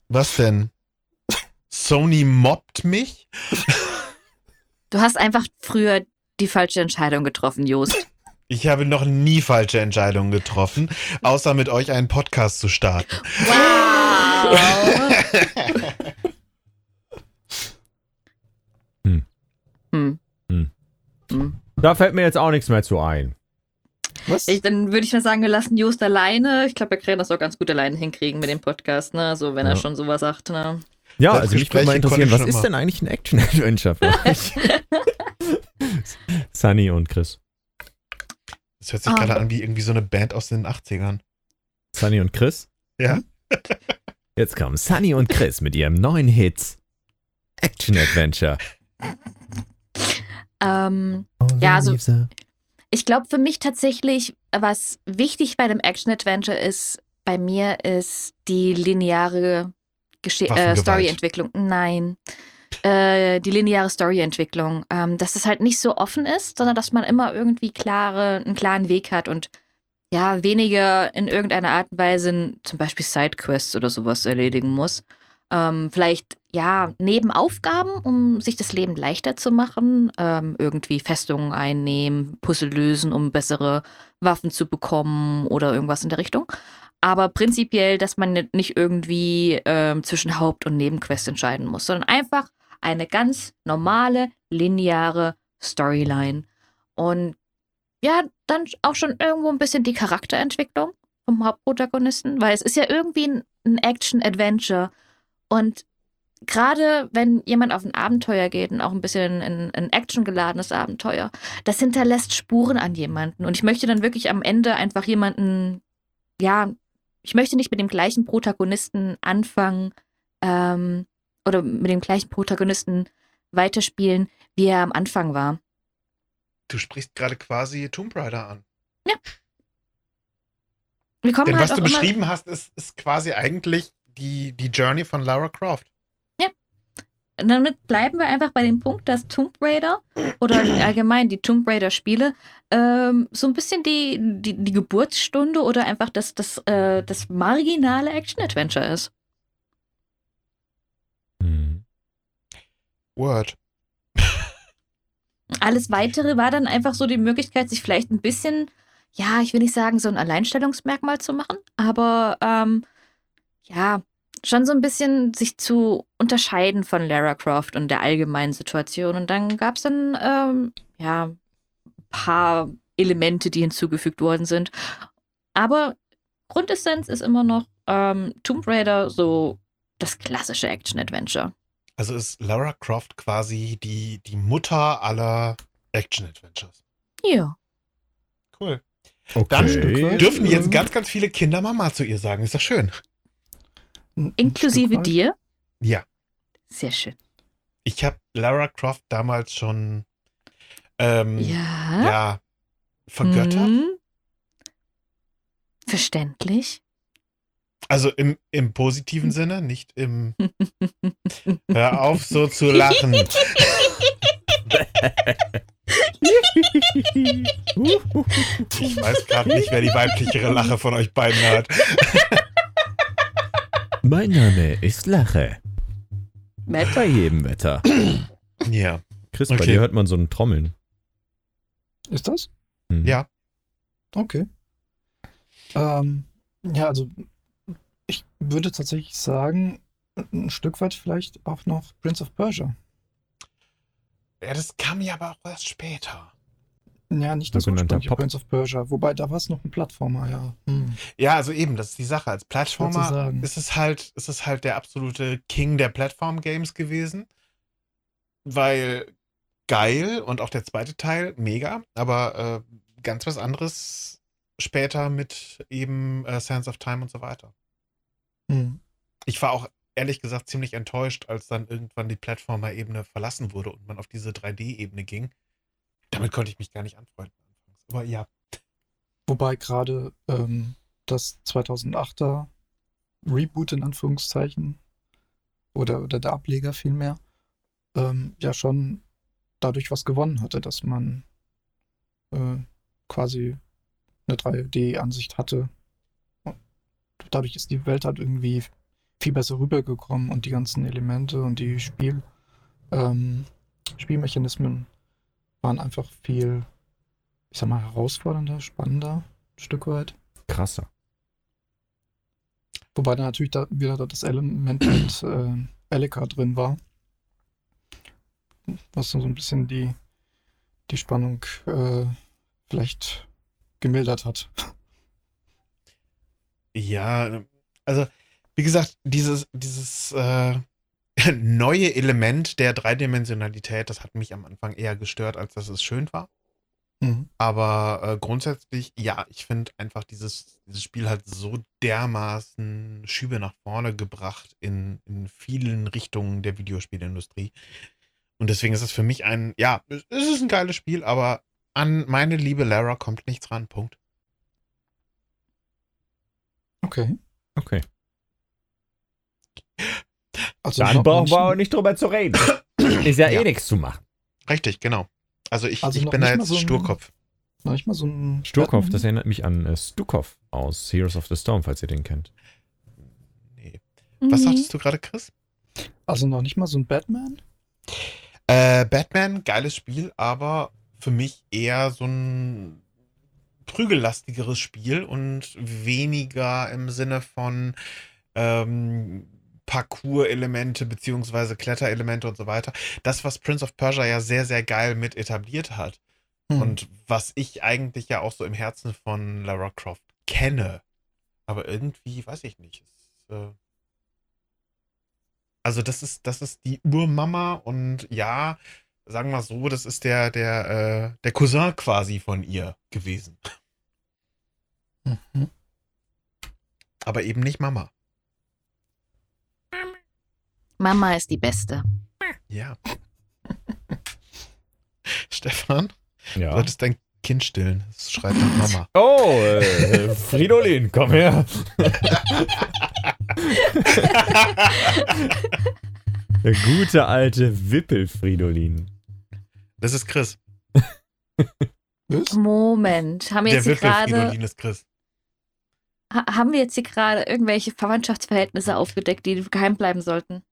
Speaker 4: Was denn? Sony mobbt mich?
Speaker 2: Du hast einfach früher die falsche Entscheidung getroffen, Jost.
Speaker 4: Ich habe noch nie falsche Entscheidungen getroffen, außer mit euch einen Podcast zu starten.
Speaker 2: Wow.
Speaker 1: Hm.
Speaker 2: Hm.
Speaker 1: Hm.
Speaker 2: Hm.
Speaker 1: Da fällt mir jetzt auch nichts mehr zu ein.
Speaker 3: Was?
Speaker 2: Ich, dann würde ich mal sagen, wir lassen Just alleine. Ich glaube, wir können das auch ganz gut alleine hinkriegen mit dem Podcast, ne? So, wenn
Speaker 1: Ja.
Speaker 2: er schon sowas sagt, ne?
Speaker 1: Ja,
Speaker 4: Das
Speaker 1: also mich würde mal interessieren, was ist denn eigentlich ein Action-Adventure für euch? Sunny und Chris.
Speaker 4: Das hört sich
Speaker 2: Ah.
Speaker 4: gerade an wie irgendwie so eine Band aus den 80ern.
Speaker 1: Sunny und Chris?
Speaker 4: Ja.
Speaker 1: Jetzt kommen Sunny und Chris mit ihrem neuen Hit Action-Adventure.
Speaker 2: Ähm, Ja, also- ich glaube für mich tatsächlich, was wichtig bei dem Action-Adventure ist, bei mir ist die lineare äh. Storyentwicklung. Nein. Äh, die lineare Storyentwicklung. Ähm, dass es halt nicht so offen ist, sondern dass man immer irgendwie klare, einen klaren Weg hat und ja, weniger in irgendeiner Art und Weise zum Beispiel Sidequests oder sowas erledigen muss. Ähm, vielleicht ja, Nebenaufgaben, um sich das Leben leichter zu machen. Ähm, irgendwie Festungen einnehmen, Puzzle lösen, um bessere Waffen zu bekommen oder irgendwas in der Richtung. Aber prinzipiell, dass man nicht irgendwie ähm, zwischen Haupt- und Nebenquest entscheiden muss, sondern einfach eine ganz normale, lineare Storyline. Und ja, dann auch schon irgendwo ein bisschen die Charakterentwicklung vom Hauptprotagonisten, weil es ist ja irgendwie ein, Action-Adventure. Und gerade wenn jemand auf ein Abenteuer geht und auch ein bisschen ein, ein actiongeladenes Abenteuer, das hinterlässt Spuren an jemanden. Und ich möchte dann wirklich am Ende einfach jemanden, ja, ich möchte nicht mit dem gleichen Protagonisten anfangen ähm, oder mit dem gleichen Protagonisten weiterspielen, wie er am Anfang war.
Speaker 4: Du sprichst gerade quasi Tomb Raider an.
Speaker 2: Wir kommen
Speaker 4: Denn
Speaker 2: halt
Speaker 4: was du beschrieben hast, ist, ist quasi eigentlich die, die Journey von Lara Croft.
Speaker 2: damit bleiben wir einfach bei dem Punkt, dass Tomb Raider oder allgemein die Tomb Raider Spiele ähm, so ein bisschen die, die, die Geburtsstunde oder einfach das, das, äh, das marginale Action-Adventure ist.
Speaker 1: Hm.
Speaker 4: Word.
Speaker 2: Alles weitere war dann einfach so die Möglichkeit, sich vielleicht ein bisschen, ja, ich will nicht sagen, so ein Alleinstellungsmerkmal zu machen, aber ähm, ja, schon so ein bisschen sich zu unterscheiden von Lara Croft und der allgemeinen Situation. Und dann gab es dann, ähm, ja, ein paar Elemente, die hinzugefügt worden sind. Aber Grundessenz ist immer noch ähm, Tomb Raider, so das klassische Action-Adventure.
Speaker 4: Also ist Lara Croft quasi die, die Mutter aller Action-Adventures.
Speaker 2: Ja.
Speaker 4: Cool.
Speaker 1: Okay.
Speaker 4: Dann dürfen jetzt ganz, ganz viele Kinder Mama zu ihr sagen. Ist doch schön.
Speaker 3: Ein-
Speaker 2: Inklusive dir.
Speaker 4: Ja.
Speaker 2: Sehr schön.
Speaker 4: Ich habe Lara Croft damals schon ähm,
Speaker 2: Ja.
Speaker 4: ja, vergöttert.
Speaker 2: Hm. Verständlich.
Speaker 4: Also im, im positiven Sinne, nicht im Hör auf so zu lachen. Ich weiß gerade nicht, wer die weiblichere Lache von euch beiden hat.
Speaker 1: mein Name ist Lache.
Speaker 2: Matt,
Speaker 1: Bei jedem Wetter.
Speaker 4: Ja.
Speaker 1: Chris, bei
Speaker 4: Okay.
Speaker 1: dir hört man so ein Trommeln.
Speaker 3: Ist das?
Speaker 1: Hm.
Speaker 4: Ja.
Speaker 3: Okay. Ähm, ja, also ich würde tatsächlich sagen, ein Stück weit vielleicht auch noch Prince of Persia.
Speaker 4: Ja, das kam ja aber auch erst später.
Speaker 3: Ja, nicht das ursprüngliche. Prince of Persia. Wobei, da war es noch ein Plattformer, ja. Hm.
Speaker 4: Ja, also eben, das ist die Sache. Als Plattformer ist es halt, ist es halt der absolute King der Plattform-Games gewesen. Weil geil und auch der zweite Teil mega, aber äh, ganz was anderes später mit eben äh, Sands of Time und so weiter.
Speaker 3: Hm.
Speaker 4: Ich war auch ehrlich gesagt ziemlich enttäuscht, als dann irgendwann die Plattformer-Ebene verlassen wurde und man auf diese 3D-Ebene ging. Damit konnte ich mich gar nicht anfreunden. Aber ja.
Speaker 3: Wobei gerade ähm, das 2008er Reboot in Anführungszeichen oder, oder der Ableger vielmehr ähm, ja schon dadurch was gewonnen hatte, dass man äh, quasi eine 3D-Ansicht hatte. Und dadurch ist die Welt halt irgendwie viel besser rübergekommen und die ganzen Elemente und die Spiel, ähm, Spielmechanismen waren einfach viel, ich sag mal, herausfordernder, spannender, ein Stück weit.
Speaker 1: Krasser.
Speaker 3: Wobei da natürlich da wieder das Element mit äh, Elika drin war. Was so ein bisschen die, die Spannung äh, vielleicht gemildert hat.
Speaker 4: Ja, also wie gesagt, dieses, dieses äh, neue Element der Dreidimensionalität, das hat mich am Anfang eher gestört, als dass es schön war.
Speaker 3: Mhm.
Speaker 4: Aber äh, grundsätzlich, ja, ich finde einfach dieses, dieses Spiel hat so dermaßen Schübe nach vorne gebracht in, in vielen Richtungen der Videospielindustrie. Und deswegen ist es für mich ein, ja, es ist ein geiles Spiel, aber an meine liebe Lara kommt nichts ran. Punkt.
Speaker 3: Okay.
Speaker 1: Okay.
Speaker 3: Also
Speaker 1: Dann brauchen wir auch
Speaker 3: nicht-
Speaker 1: drüber zu reden. Ist ja,
Speaker 4: Ja.
Speaker 1: eh nichts zu machen.
Speaker 4: Richtig, genau. Also ich,
Speaker 3: Also
Speaker 4: ich bin da jetzt
Speaker 3: so ein-
Speaker 4: Sturkopf.
Speaker 3: noch nicht mal so ein
Speaker 1: Sturkopf,
Speaker 3: Batman?
Speaker 1: das erinnert mich an äh, Stukov aus Heroes of the Storm, falls ihr den kennt.
Speaker 4: Nee. Was
Speaker 2: Mhm.
Speaker 4: sagtest du gerade, Chris?
Speaker 3: Also noch nicht mal so ein Batman?
Speaker 4: Äh, Batman, geiles Spiel, aber für mich eher so ein prügellastigeres Spiel und weniger im Sinne von ähm, Parcours-Elemente beziehungsweise Kletterelemente und so weiter. Das, was Prince of Persia ja sehr, sehr geil mit etabliert hat
Speaker 3: Hm.
Speaker 4: und was ich eigentlich ja auch so im Herzen von Lara Croft kenne. Aber irgendwie, weiß ich nicht. Es, äh also das ist, das ist die Urmama und ja, sagen wir so, das ist der, der, äh, der Cousin quasi von ihr gewesen.
Speaker 3: Mhm.
Speaker 4: Aber eben nicht Mama.
Speaker 2: Mama ist die Beste.
Speaker 4: Ja. Stefan, du
Speaker 1: Ja.
Speaker 4: solltest dein Kind stillen. Es schreit nach Mama.
Speaker 1: Oh, äh, Fridolin, komm her. Der gute alte Wippel-Fridolin.
Speaker 4: Das ist Chris.
Speaker 3: Was?
Speaker 2: Moment, haben wir
Speaker 4: Der
Speaker 2: jetzt hier gerade
Speaker 4: ist Chris.
Speaker 2: ha haben wir jetzt hier gerade irgendwelche Verwandtschaftsverhältnisse aufgedeckt, die geheim bleiben sollten?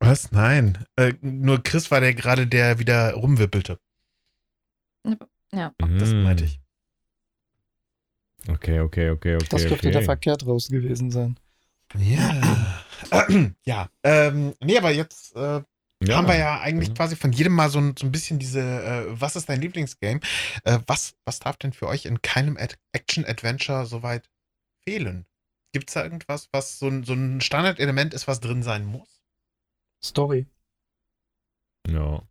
Speaker 4: Was? Nein. Äh, nur Chris war der gerade, der wieder rumwippelte.
Speaker 2: Ja.
Speaker 4: Das
Speaker 1: Mm.
Speaker 4: meinte ich.
Speaker 1: Okay, okay, okay, okay.
Speaker 3: Das dürfte
Speaker 1: okay.
Speaker 3: der Verkehr draußen gewesen sein.
Speaker 4: Ja. ja. Ähm, nee, aber jetzt äh, haben wir ja eigentlich
Speaker 1: Mhm.
Speaker 4: quasi von jedem mal so ein, so ein bisschen diese, äh, was ist dein Lieblingsgame? Äh, was, was darf denn für euch in keinem Ad Action-Adventure soweit fehlen? Gibt es da irgendwas, was so ein, so ein Standardelement ist, was drin sein muss?
Speaker 3: Story.
Speaker 1: Ja.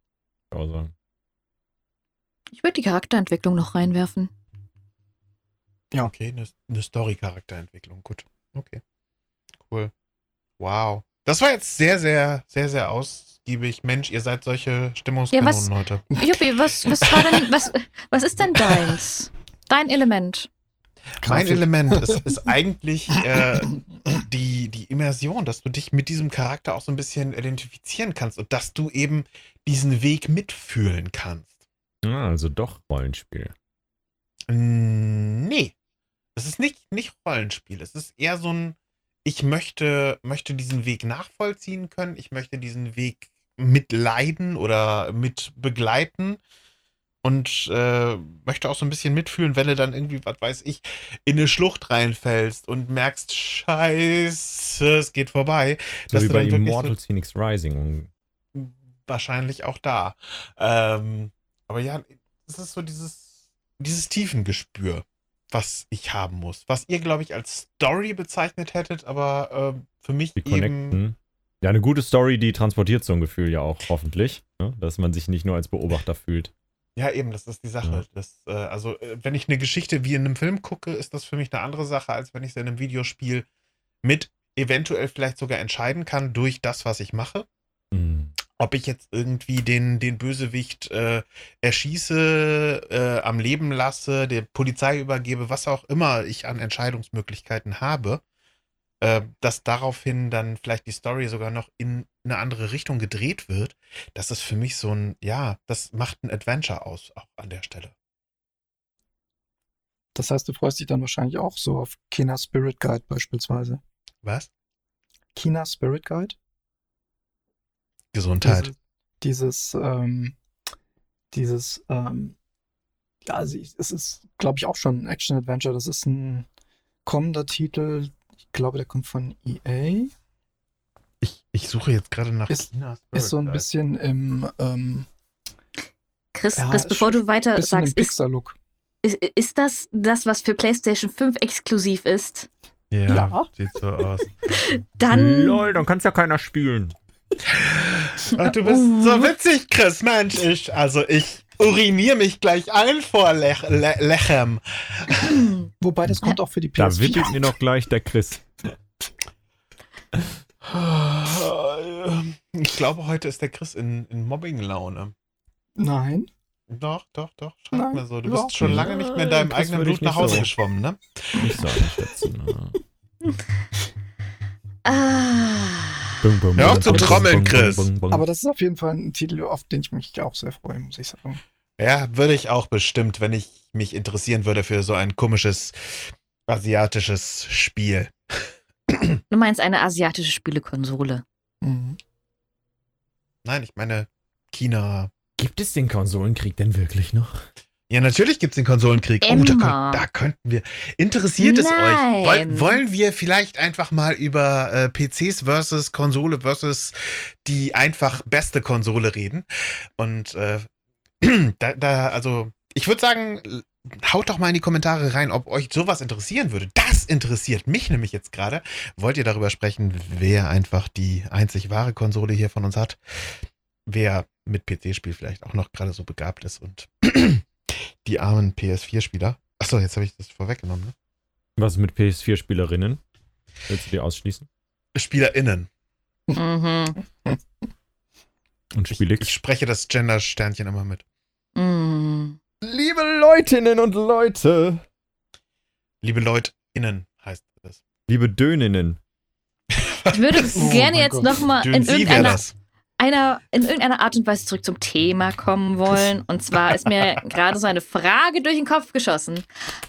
Speaker 1: kann sagen.
Speaker 2: Ich würde die Charakterentwicklung noch reinwerfen.
Speaker 4: Okay, eine, eine Story-Charakterentwicklung. Gut. Okay. Cool. Wow. Das war jetzt sehr, sehr, sehr, sehr ausgiebig. Mensch, ihr seid solche Stimmungskanonen heute.
Speaker 2: Juppie, was, was war denn, was, was ist denn deins? Dein Element.
Speaker 4: Mein. Element ist, ist eigentlich äh, Immersion, dass du dich mit diesem Charakter auch so ein bisschen identifizieren kannst und dass du eben diesen Weg mitfühlen kannst.
Speaker 1: Ah, also doch Rollenspiel.
Speaker 4: Nee. Es ist nicht, nicht Rollenspiel. Es ist eher so ein, ich möchte, möchte diesen Weg nachvollziehen können. Ich möchte diesen Weg mitleiden oder mit begleiten. Und äh, möchte auch so ein bisschen mitfühlen, wenn du dann irgendwie, was weiß ich, in eine Schlucht reinfällst und merkst, scheiße, es geht vorbei.
Speaker 1: So wie bei
Speaker 4: wirklich so-
Speaker 1: Phoenix Rising.
Speaker 4: wahrscheinlich auch da. Ähm, aber ja, es ist so dieses, dieses Tiefengespür, was ich haben muss. Was ihr, glaube ich, als Story bezeichnet hättet, aber äh, für mich
Speaker 1: Die
Speaker 4: eben.
Speaker 1: connecten. Ja, eine gute Story, die transportiert so ein Gefühl ja auch hoffentlich, ne? dass man sich nicht nur als Beobachter fühlt.
Speaker 4: Ja, eben, das ist die Sache.
Speaker 1: Ja.
Speaker 4: Das, äh, also, äh, wenn ich eine Geschichte wie in einem Film gucke, ist das für mich eine andere Sache, als wenn ich sie in einem Videospiel mit eventuell vielleicht sogar entscheiden kann durch das, was ich mache.
Speaker 1: Mhm.
Speaker 4: ob ich jetzt irgendwie den, den Bösewicht äh, erschieße, äh, am Leben lasse, der Polizei übergebe, was auch immer ich an Entscheidungsmöglichkeiten habe, äh, dass daraufhin dann vielleicht die Story sogar noch in eine andere Richtung gedreht wird, das ist für mich so ein, ja, das macht ein Adventure aus, auch an der Stelle.
Speaker 3: Das heißt, du freust dich dann wahrscheinlich auch so auf Kina Spirit Guide beispielsweise.
Speaker 4: Was?
Speaker 3: Kina Spirit Guide?
Speaker 4: Gesundheit.
Speaker 3: Dieses, ähm, dieses, ähm, ja, also ich, es ist, glaube ich, auch schon ein Action-Adventure. Das ist ein kommender Titel. Ich glaube, der kommt von EA.
Speaker 4: Ich, ich suche jetzt gerade nach
Speaker 3: Ist-
Speaker 4: China
Speaker 3: Ist so ein
Speaker 4: Spirit
Speaker 3: bisschen im, ähm,
Speaker 2: Chris,
Speaker 3: Ja,
Speaker 2: Chris bevor du weiter sagst, ist. Ist, ist das das, was für PlayStation 5 exklusiv ist?
Speaker 4: Ja,
Speaker 3: Ja.
Speaker 4: sieht so aus.
Speaker 2: Dann.
Speaker 1: Lol, dann kann es ja keiner spielen.
Speaker 4: Ach, du bist so witzig, Chris. Mensch, ich, also ich uriniere mich gleich ein vor Lech, Le Lechem.
Speaker 3: Wobei, das kommt auch für die
Speaker 1: Da
Speaker 3: PS4.
Speaker 1: wippelt mir noch gleich der Chris.
Speaker 4: Ich glaube, heute ist der Chris in, in Mobbing-Laune.
Speaker 3: Nein.
Speaker 4: Doch, doch, doch. Scheint
Speaker 3: Nein,
Speaker 4: mir so. Du
Speaker 3: überhaupt
Speaker 4: bist schon lange nicht mehr in deinem
Speaker 1: Das
Speaker 4: eigenen Blut nach Hause
Speaker 1: so.
Speaker 4: geschwommen, ne?
Speaker 1: Nicht so einschätzen. ne?
Speaker 2: Ah.
Speaker 4: Hör auf zu trommeln, Chris.
Speaker 3: Aber das ist auf jeden Fall ein Titel, auf den ich mich auch sehr freue, muss ich sagen.
Speaker 4: Ja, würde ich auch bestimmt, wenn ich mich interessieren würde für so ein komisches asiatisches Spiel.
Speaker 2: Du meinst eine asiatische Spielekonsole.
Speaker 3: Mhm.
Speaker 4: Nein, ich meine China.
Speaker 1: Gibt es den Konsolenkrieg denn wirklich noch?
Speaker 4: Ja, natürlich gibt's den Konsolenkrieg. Oh, da, könnt, da könnten wir. Interessiert es
Speaker 2: Nein.
Speaker 4: euch? Woll, wollen wir vielleicht einfach mal über äh, PCs versus Konsole versus die einfach beste Konsole reden? Und äh, da, da, also, ich würde sagen, haut doch mal in die Kommentare rein, ob euch sowas interessieren würde. Das interessiert mich nämlich jetzt gerade. Wollt ihr darüber sprechen, wer einfach die einzig wahre Konsole hier von uns hat? Wer mit PC-Spiel vielleicht auch noch gerade so begabt ist und die armen PS4-Spieler. Achso, jetzt habe ich das vorweggenommen. Ne?
Speaker 1: Was mit PS4-Spielerinnen? Willst du die ausschließen?
Speaker 4: SpielerInnen.
Speaker 2: Mhm.
Speaker 1: Und
Speaker 4: Ich,
Speaker 1: Spiel
Speaker 4: ich
Speaker 1: X?
Speaker 4: spreche das Gender-Sternchen immer mit.
Speaker 2: Mhm.
Speaker 1: Liebe Leutinnen und Leute,
Speaker 4: Liebe LeutInnen heißt das.
Speaker 1: liebe Döninnen,
Speaker 2: Ich würde
Speaker 3: Oh
Speaker 2: gerne jetzt nochmal in irgendeiner,
Speaker 4: das.
Speaker 2: Einer, in irgendeiner Art und Weise zurück zum Thema kommen wollen. Und zwar ist mir gerade so eine Frage durch den Kopf geschossen.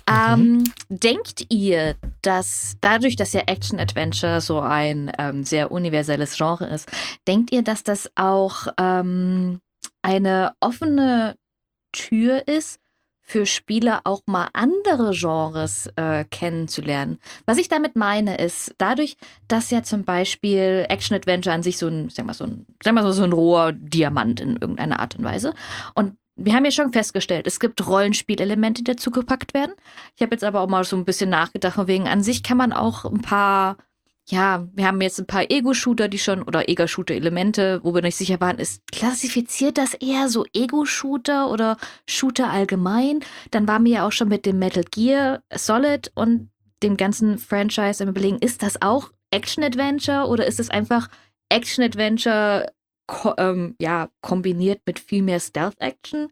Speaker 2: Ähm, denkt ihr, dass dadurch, dass ja Action-Adventure so ein ähm, sehr universelles Genre ist, denkt ihr, dass das auch ähm, eine offene Tür ist für Spieler auch mal andere Genres äh, kennenzulernen? Was ich damit meine, ist dadurch, dass ja zum Beispiel Action-Adventure an sich so ein, sag mal, so ein, sag mal so, ein roher Diamant in irgendeiner Art und Weise. Und wir haben ja schon festgestellt, es gibt Rollenspielelemente, die dazugepackt werden. Ich habe jetzt aber auch mal so ein bisschen nachgedacht, von wegen an sich kann man auch ein paar, ja, wir haben jetzt ein paar Ego-Shooter, die schon, oder Ego-Shooter-Elemente, wo wir nicht sicher waren, ist klassifiziert das eher so Ego-Shooter oder Shooter allgemein? Dann waren wir ja auch schon mit dem Metal Gear Solid und dem ganzen Franchise am überlegen, ist das auch Action-Adventure oder ist es einfach Action-Adventure ko ähm, ja, kombiniert mit viel mehr Stealth-Action?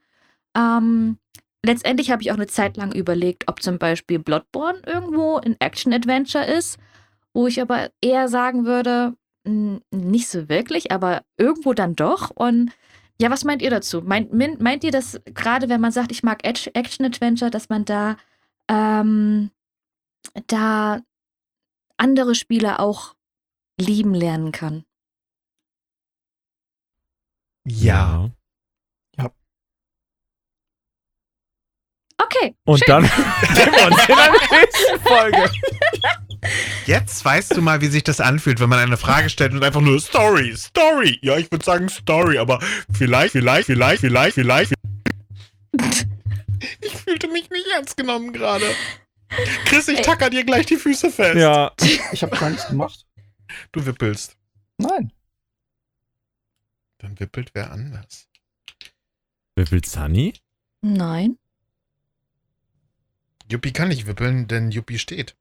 Speaker 2: Ähm, letztendlich habe ich auch eine Zeit lang überlegt, ob zum Beispiel Bloodborne irgendwo ein Action-Adventure ist, wo ich aber eher sagen würde, mh, nicht so wirklich, aber irgendwo dann doch. Und ja, was meint ihr dazu? Meint, meint ihr, dass gerade wenn man sagt, ich mag Act- Action-Adventure, dass man da, ähm, da andere Spieler auch lieben lernen kann?
Speaker 4: Ja.
Speaker 2: Okay.
Speaker 1: Und
Speaker 2: schön.
Speaker 1: dann sehen wir uns in der nächsten Folge.
Speaker 4: Jetzt weißt du mal, wie sich das anfühlt, wenn man eine Frage stellt und einfach nur Story, Story. Ja, ich würde sagen Story, aber vielleicht, vielleicht, vielleicht, vielleicht, vielleicht. Ich fühlte mich nicht ernst genommen gerade. Chris, ich tacker dir gleich die Füße fest.
Speaker 1: Ja.
Speaker 3: Ich habe gar nichts gemacht.
Speaker 4: Du wippelst.
Speaker 3: Nein.
Speaker 4: Dann wippelt wer anders.
Speaker 1: Wippelt Sunny?
Speaker 2: Nein.
Speaker 4: Yuppie kann nicht wippeln, denn Yuppie steht.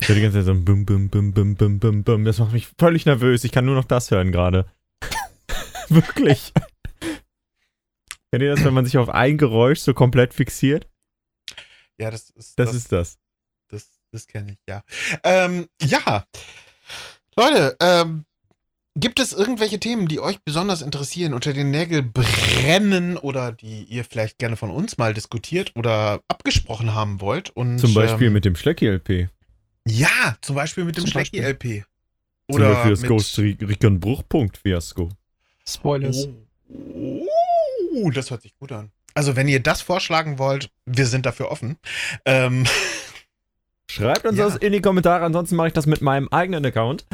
Speaker 1: Ich höre die ganze Zeit so ein Bum, Bum, Bum, Bum, Bum, Bum, Bum. Das macht mich völlig nervös. Ich kann nur noch das hören gerade. Wirklich. Kennt ihr das, wenn man sich auf ein Geräusch so komplett fixiert?
Speaker 4: Ja, das ist
Speaker 1: Das, ist das.
Speaker 4: Das, das kenne ich, ja. Ähm, ja. Leute, ähm, gibt es irgendwelche Themen, die euch besonders interessieren, unter den Nägeln brennen oder die ihr vielleicht gerne von uns mal diskutiert oder abgesprochen haben wollt? Und,
Speaker 1: Zum Beispiel
Speaker 4: ähm,
Speaker 1: mit dem Schlecki-LP.
Speaker 4: Ja, zum Beispiel mit dem
Speaker 3: Zum
Speaker 4: Schlecki-LP.
Speaker 1: Zum
Speaker 4: Oder
Speaker 1: Beispiel das
Speaker 4: mit,
Speaker 1: Ghost Recon Bruchpunkt Fiasko.
Speaker 3: Spoilers.
Speaker 4: Oh, das hört sich gut an. Also, wenn ihr das vorschlagen wollt, wir sind dafür offen. Ähm,
Speaker 1: Schreibt uns
Speaker 4: Ja.
Speaker 1: das in die Kommentare, ansonsten mache ich das mit meinem eigenen Account.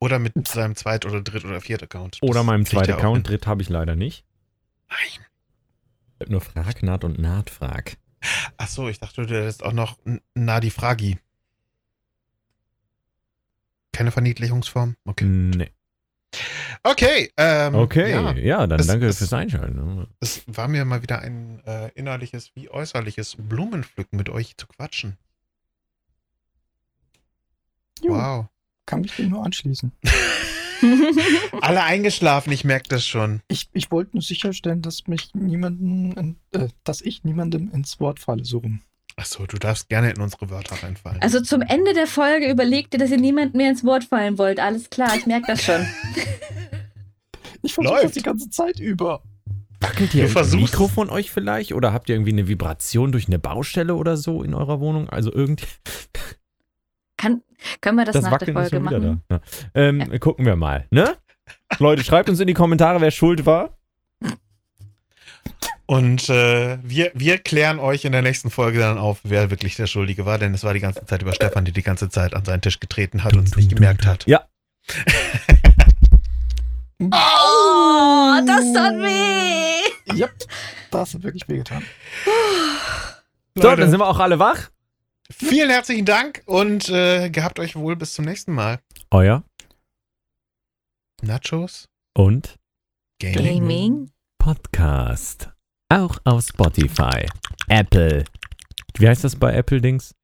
Speaker 4: oder mit seinem Zweit- oder Dritt- oder Viert-Account.
Speaker 1: Oder
Speaker 4: Das
Speaker 1: meinem
Speaker 4: kriegt ihr
Speaker 1: zweiten Account.
Speaker 4: hin.
Speaker 1: Dritt habe ich leider nicht.
Speaker 4: Nein.
Speaker 1: Ich hab nur Frag, Naht und Nahtfrag.
Speaker 4: Ach so, ich dachte, du hättest auch noch Nadi Fragi. Keine Verniedlichungsform? Okay.
Speaker 1: Nee.
Speaker 4: Okay. Ähm,
Speaker 1: Okay,
Speaker 4: Ja,
Speaker 1: ja, dann
Speaker 4: Es-
Speaker 1: danke
Speaker 4: es-
Speaker 1: fürs Einschalten.
Speaker 4: es war mir mal wieder ein äh, innerliches wie äußerliches Blumenpflücken mit euch zu quatschen.
Speaker 3: Jo,
Speaker 4: Wow.
Speaker 3: Kann mich dem nur anschließen.
Speaker 4: Alle eingeschlafen, ich merke das schon.
Speaker 3: Ich, ich wollte nur sicherstellen, dass mich niemanden, äh, dass ich niemandem ins Wort falle, so rum.
Speaker 4: Achso, du darfst gerne in unsere Wörter reinfallen.
Speaker 2: Also zum Ende der Folge überlegt ihr, dass ihr niemand mehr ins Wort fallen wollt. Alles klar, ich merke das schon.
Speaker 3: Ich versuche das die ganze Zeit über.
Speaker 1: Wackelt ihr
Speaker 4: versuchst-
Speaker 1: Mikro von euch vielleicht? Oder habt ihr irgendwie eine Vibration durch eine Baustelle oder so in eurer Wohnung? Also irgendwie.
Speaker 2: Kann, können wir das,
Speaker 1: Das,
Speaker 2: nach der
Speaker 1: Wackeln
Speaker 2: Folge machen?
Speaker 1: Ja. Ähm, Gucken wir mal, ne? Leute, schreibt uns in die Kommentare, wer schuld war.
Speaker 4: Und äh, wir, wir klären euch in der nächsten Folge dann auf, wer wirklich der Schuldige war, denn es war die ganze Zeit über Stefan, der die ganze Zeit an seinen Tisch getreten hat und es nicht gemerkt hat.
Speaker 1: Ja.
Speaker 2: Oh, das tat weh!
Speaker 3: Ja, das hat wirklich wehgetan.
Speaker 1: So,
Speaker 4: Leute,
Speaker 1: dann sind wir auch alle wach.
Speaker 4: vielen herzlichen Dank und äh, gehabt euch wohl bis zum nächsten Mal.
Speaker 1: Euer
Speaker 4: Nachos,
Speaker 1: und
Speaker 4: Gaming.
Speaker 2: Gaming.
Speaker 1: Podcast. Auch auf Spotify, Apple. Wie heißt das bei Apple Dings?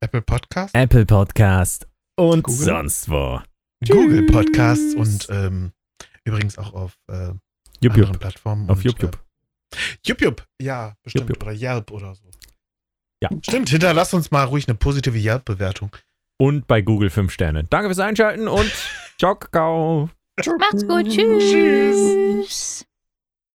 Speaker 4: Apple Podcast,
Speaker 1: Apple Podcast und
Speaker 3: Google.
Speaker 1: sonst wo.
Speaker 4: Google
Speaker 1: Tschüss.
Speaker 4: Podcasts und ähm, übrigens auch auf äh,
Speaker 1: Jupp,
Speaker 4: anderen
Speaker 1: jupp.
Speaker 4: Plattformen.
Speaker 1: Auf jupp.
Speaker 4: Äh. Ja, bestimmt.
Speaker 1: Jupp, jupp.
Speaker 4: Oder Yelp oder so.
Speaker 1: Ja.
Speaker 4: Stimmt, hinterlasst uns mal ruhig eine positive Yelp-Bewertung.
Speaker 1: Und bei Google 5 Sterne. Danke fürs Einschalten und ciao, Kakao.
Speaker 2: Macht's gut. Tschüss.